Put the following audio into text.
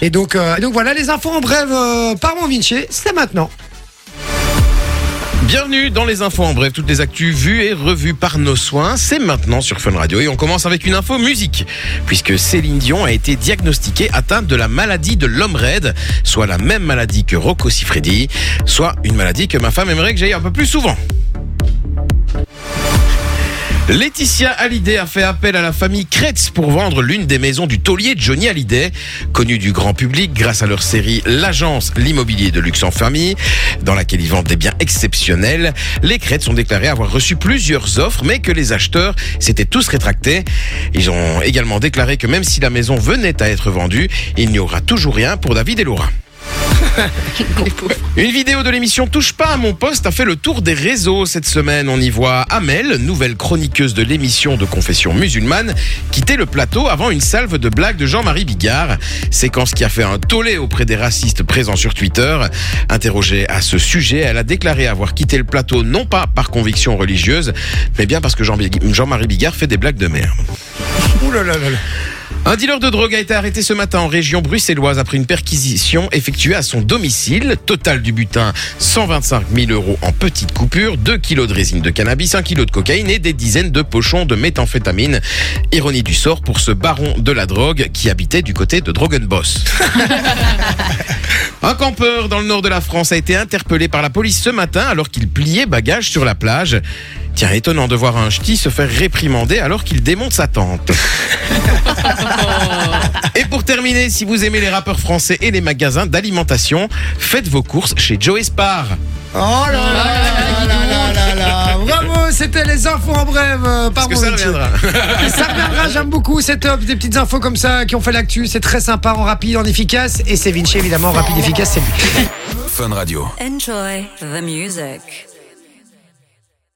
Et donc, euh, et donc voilà, les infos en bref euh, par mon Vinci, c'est maintenant. Bienvenue dans les infos en bref, toutes les actus vues et revues par nos soins, c'est maintenant sur Fun Radio et on commence avec une info musique, puisque Céline Dion a été diagnostiquée atteinte de la maladie de l'homme raide, soit la même maladie que Rocco Siffredi, soit une maladie que ma femme aimerait que j'aille un peu plus souvent. Laetitia Hallyday a fait appel à la famille Kretz pour vendre l'une des maisons du taulier Johnny Hallyday, connu du grand public grâce à leur série L'agence, l'immobilier de luxe en famille, dans laquelle ils vendent des biens exceptionnels. Les Kretz ont déclaré avoir reçu plusieurs offres, mais que les acheteurs s'étaient tous rétractés. Ils ont également déclaré que même si la maison venait à être vendue, il n'y aura toujours rien pour David et Laura. Une vidéo de l'émission Touche pas à mon poste a fait le tour des réseaux cette semaine. On y voit Amel, nouvelle chroniqueuse de l'émission de confession musulmane, quitter le plateau avant une salve de blagues de Jean-Marie Bigard. Séquence qui a fait un tollé auprès des racistes présents sur Twitter. Interrogée à ce sujet, elle a déclaré avoir quitté le plateau non pas par conviction religieuse, mais bien parce que Jean- Jean-Marie Bigard fait des blagues de merde. Ouh. Un dealer de drogue a été arrêté ce matin en région bruxelloise après une perquisition effectuée à son domicile. Total du butin, 125 000 euros en petites coupures, 2 kilos de résine de cannabis, 1 kilo de cocaïne et des dizaines de pochons de méthamphétamine. Ironie du sort pour ce baron de la drogue qui habitait du côté de Drogenboss. Un campeur dans le nord de la France a été interpellé par la police ce matin alors qu'il pliait bagages sur la plage. Tiens, étonnant de voir un ch'ti se faire réprimander alors qu'il démonte sa tente. Et pour terminer, si vous aimez les rappeurs français et les magasins d'alimentation, faites vos courses chez Joe Spar. Oh là là là là là là. Les infos en bref euh, par que mon ça Vinci. reviendra Ça reviendra, j'aime beaucoup, c'est top, des petites infos comme ça qui ont fait l'actu, c'est très sympa, en rapide, en efficace, et c'est Vinci évidemment, en rapide, efficace, c'est lui. Fun Radio. Enjoy the music.